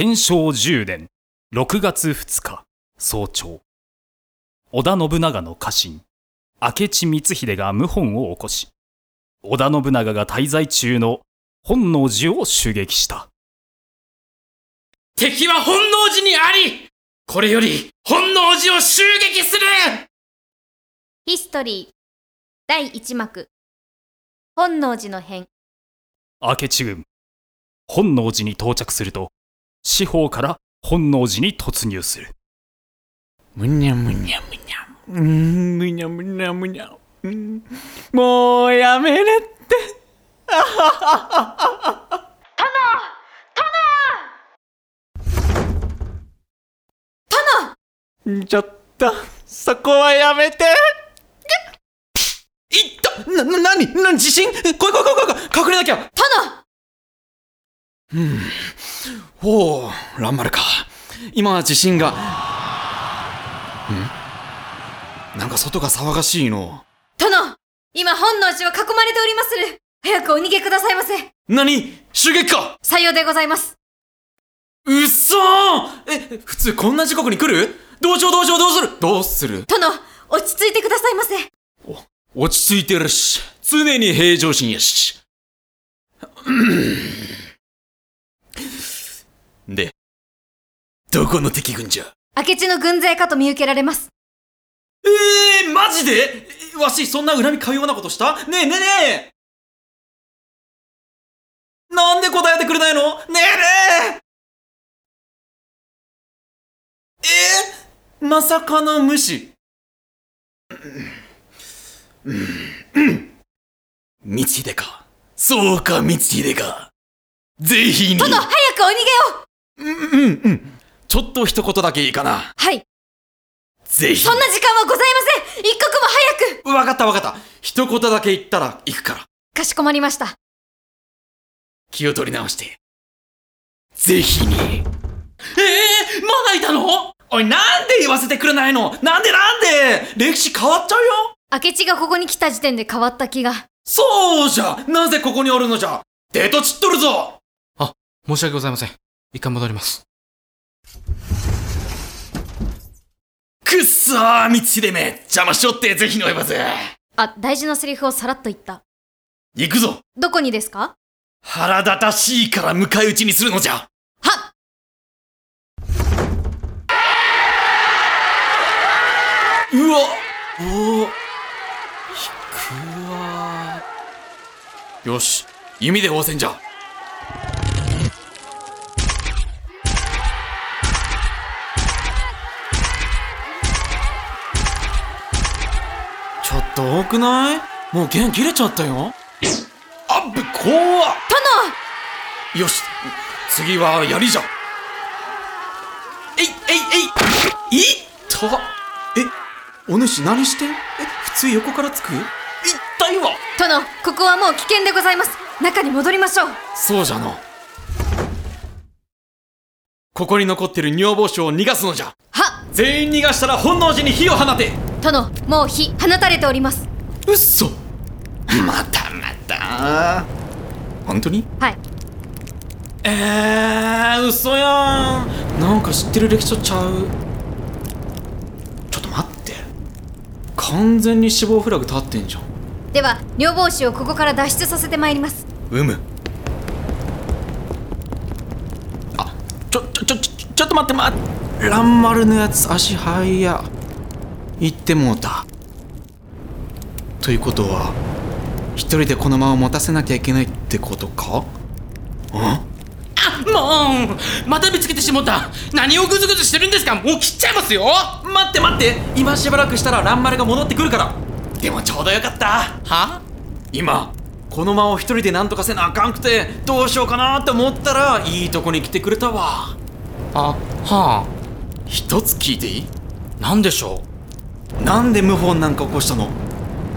天正10年。6月2日。早朝。織田信長の家臣。明智光秀が謀反を起こし。織田信長が滞在中の本能寺を襲撃した。敵は本能寺にありこれより本能寺を襲撃する。ヒストリー。第一幕。本能寺の変。明智軍。本能寺に到着すると四方から本能寺に突入する。むにゃむにゃむにゃ。うーんむにゃむにゃむにゃ。うん。もうやめれって。殿殿。ちょっとそこはやめて。いった。な、な、なになに地震来い来い来い来い。隠れなきゃ。殿おお蘭丸か。今地震が。ん？なんか外が騒がしいの。殿今本能寺は囲まれておりまする。早くお逃げくださいませ。何？襲撃か！さようでございます。うっそーえ普通こんな時刻に来る？どうしようどうしようどうする？どうする？殿落ち着いてくださいませ。落ち着いてるし。常に平常心やしで。どこの敵軍じゃ？明智の軍勢かと見受けられます。えー、マジで？えわし、そんな恨み買うようなことした？ねえねえねえ。なんで答えてくれないの？ねえねえ。えまさかの無視。光秀か。そうか、光秀か。ぜひに。殿早くお逃げをうんうんうん。ちょっと一言だけいいかな。はいぜひ。そんな時間はございません一刻も早くわかったわかった。一言だけ言ったら行くから。かしこまりました気を取り直して。ぜひに。ええー、まだいたの？おい、なんで言わせてくれないの？なんでなんで？歴史変わっちゃうよ明智がここに来た時点で変わった気がそうじゃなぜここにおるのじゃデート散っとるぞ申し訳ございません。一回戻ります。くっそー光秀め邪魔しよってぜひの呼ばずあ大事なセリフをさらっと言った。行くぞ。どこにですか？腹立たしいから迎え撃ちにするのじゃ。はうわおお引くわよし弓で応戦じゃちょっと多くない？もう弦切れちゃったよ。あっぶ怖っ。よし次は槍じゃ。えいえいえい！いった！えお主何して？え普通横からつく？痛いわ殿ここはもう危険でございます。中に戻りましょう。そうじゃの。ここに残ってる女房子を逃がすのじゃ。は全員逃がしたら本能寺に火を放て殿もう火放たれております。うっそまたまた。本当に？はい。えー、嘘やん。なんか知ってる歴史書ちゃう。ちょっと待って。完全に死亡フラグ立ってんじゃん。では女房子をここから脱出させてまいります。うむ。あちょちょちょちょちょっと待ってま蘭丸のやつ足早。や言ってもうた。ということは一人でこのまま持たせなきゃいけないってことか？ん？もうまた見つけてしもった。何をグズグズしてるんですか？もう切っちゃいますよ。待って待って。今しばらくしたら蘭丸が戻ってくるから。でもちょうどよかった。は？今この間を一人で何とかせなあかんくてどうしようかなって思ったらいいとこに来てくれたわ。あは一つ聞いていい？あなんでしょなんで謀反なんか起こしたの？う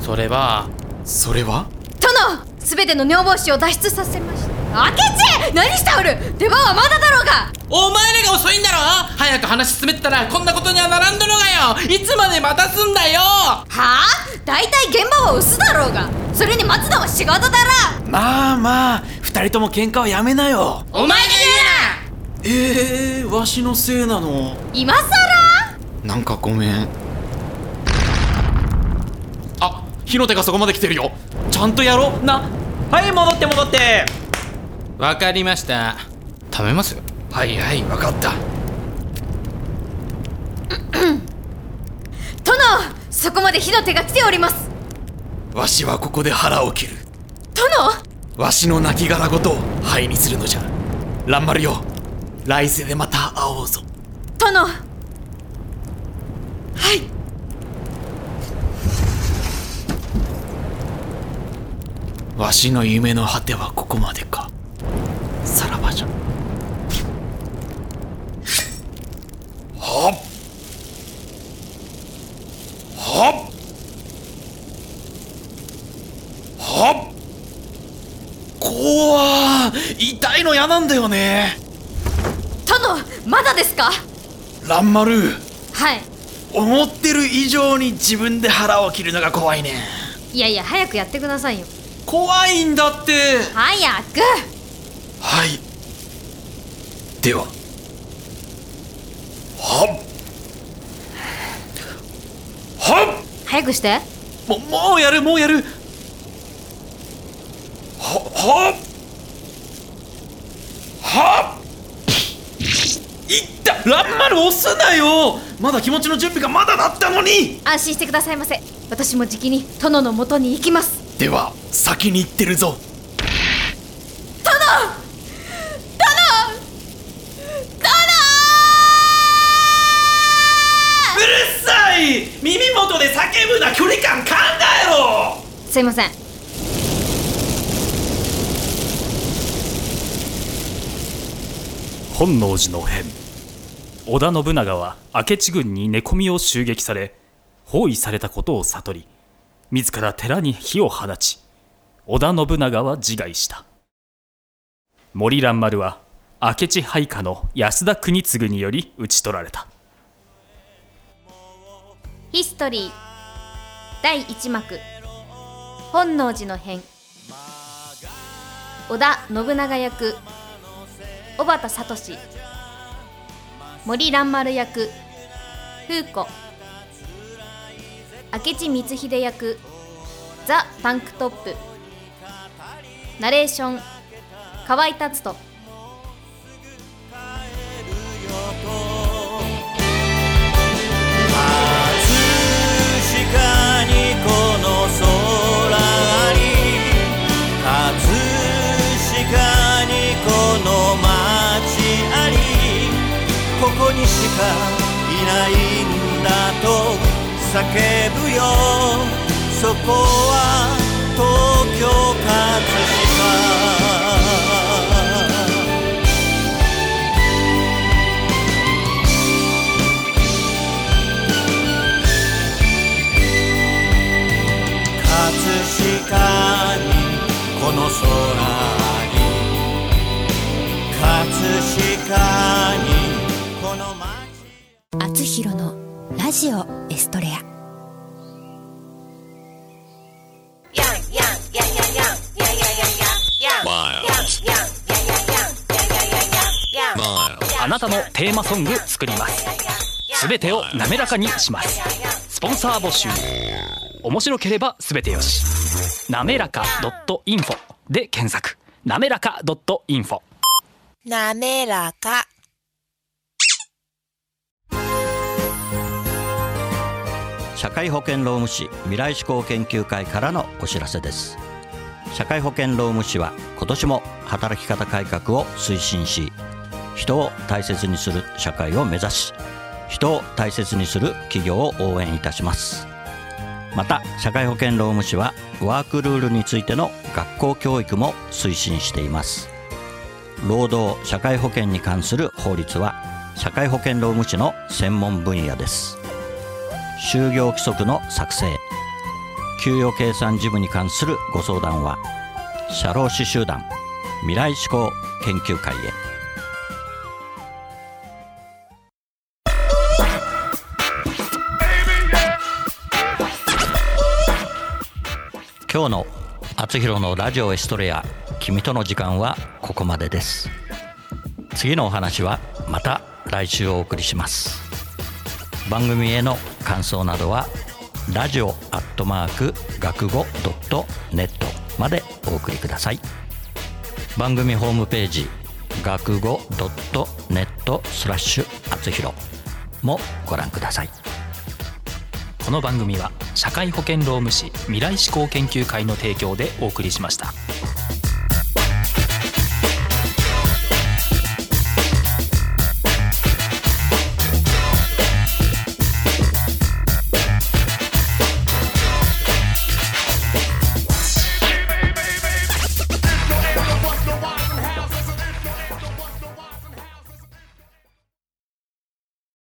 それは。それは？殿！すべての女房子を脱出させました。明智！何しておる！出番はまだだろうが！お前らが遅いんだろ？早く話進めてたらこんなことにはならんだろうがよ！いつまで待たすんだよ！はあ？大体現場は薄だろうが！それに待つのは仕事だら！まあまあ二人とも喧嘩はやめなよ。お前がえー、わしのせいなの？今さらなんかごめんあ火の手がそこまで来てるよ。ちゃんとやろう。な。はい戻って戻って。わかりました。食べますよ。はいはい分かった。殿そこまで火の手が来ております。わしはここで腹を切る。殿？わしの亡骸ごと灰にするのじゃ。蘭丸よ。来世でまた会おうぞ。殿。はいわしの夢の果てはここまでか。さらばじゃ。はっ。はっ。はっ。怖痛いの嫌なんだよね。殿まだですか？蘭丸。はい。思ってる以上に自分で腹を切るのが怖いね。いやいや早くやってくださいよ怖いんだって。早く。はい。では。はっ。はっ。早くして。ももうやるもうやる。ははっ。はっ。いった。蘭丸押すなよ。まだ気持ちの準備がまだだったのに。安心してくださいませ。私もじきに殿の元に行きますでは先に行ってるぞ。うるさい。耳元で叫ぶな距離感考えろ。すいません。本能寺の変。織田信長は明智軍に寝込みを襲撃され包囲されたことを悟り自ら寺に火を放ち織田信長は自害した。森蘭丸は明智配下の安田国次により討ち取られた。ヒストリー第1幕本能寺の変。織田信長役小畑聡。森蘭丸役風子。明智光秀役ザ・タンクトップナレーション河合達人。ここにしかいないんだと叫ぶよ。そこは東京葛飾。葛飾にこの空に葛飾にこの街。あつひろのラジオエストレア。あなたのテーマソング作ります。すべてを滑らかにします。スポンサー募集。面白ければすべてよし。なめらか .info で検索。なめらか .info なめらか。社会保険労務士未来志向研究会からのお知らせです。社会保険労務士は今年も働き方改革を推進し人を大切にする社会を目指し人を大切にする企業を応援いたします。また社会保険労務士はワークルールについての学校教育も推進しています。労働社会保険に関する法律は社会保険労務士の専門分野です。就業規則の作成。給与計算事務に関するご相談は社労士集団未来志向研究会へ。今日の「あつひろのラジオエストレア君との時間」はここまでです。次のお話はまた来週お送りします。番組への感想などはラジオアットマーク学語ドットネットまでお送りください番組ホームページ学語ドットネットスラッシュあつひろもご覧くださいこの番組は社会保険労務士未来志向研究会の提供でお送りしました。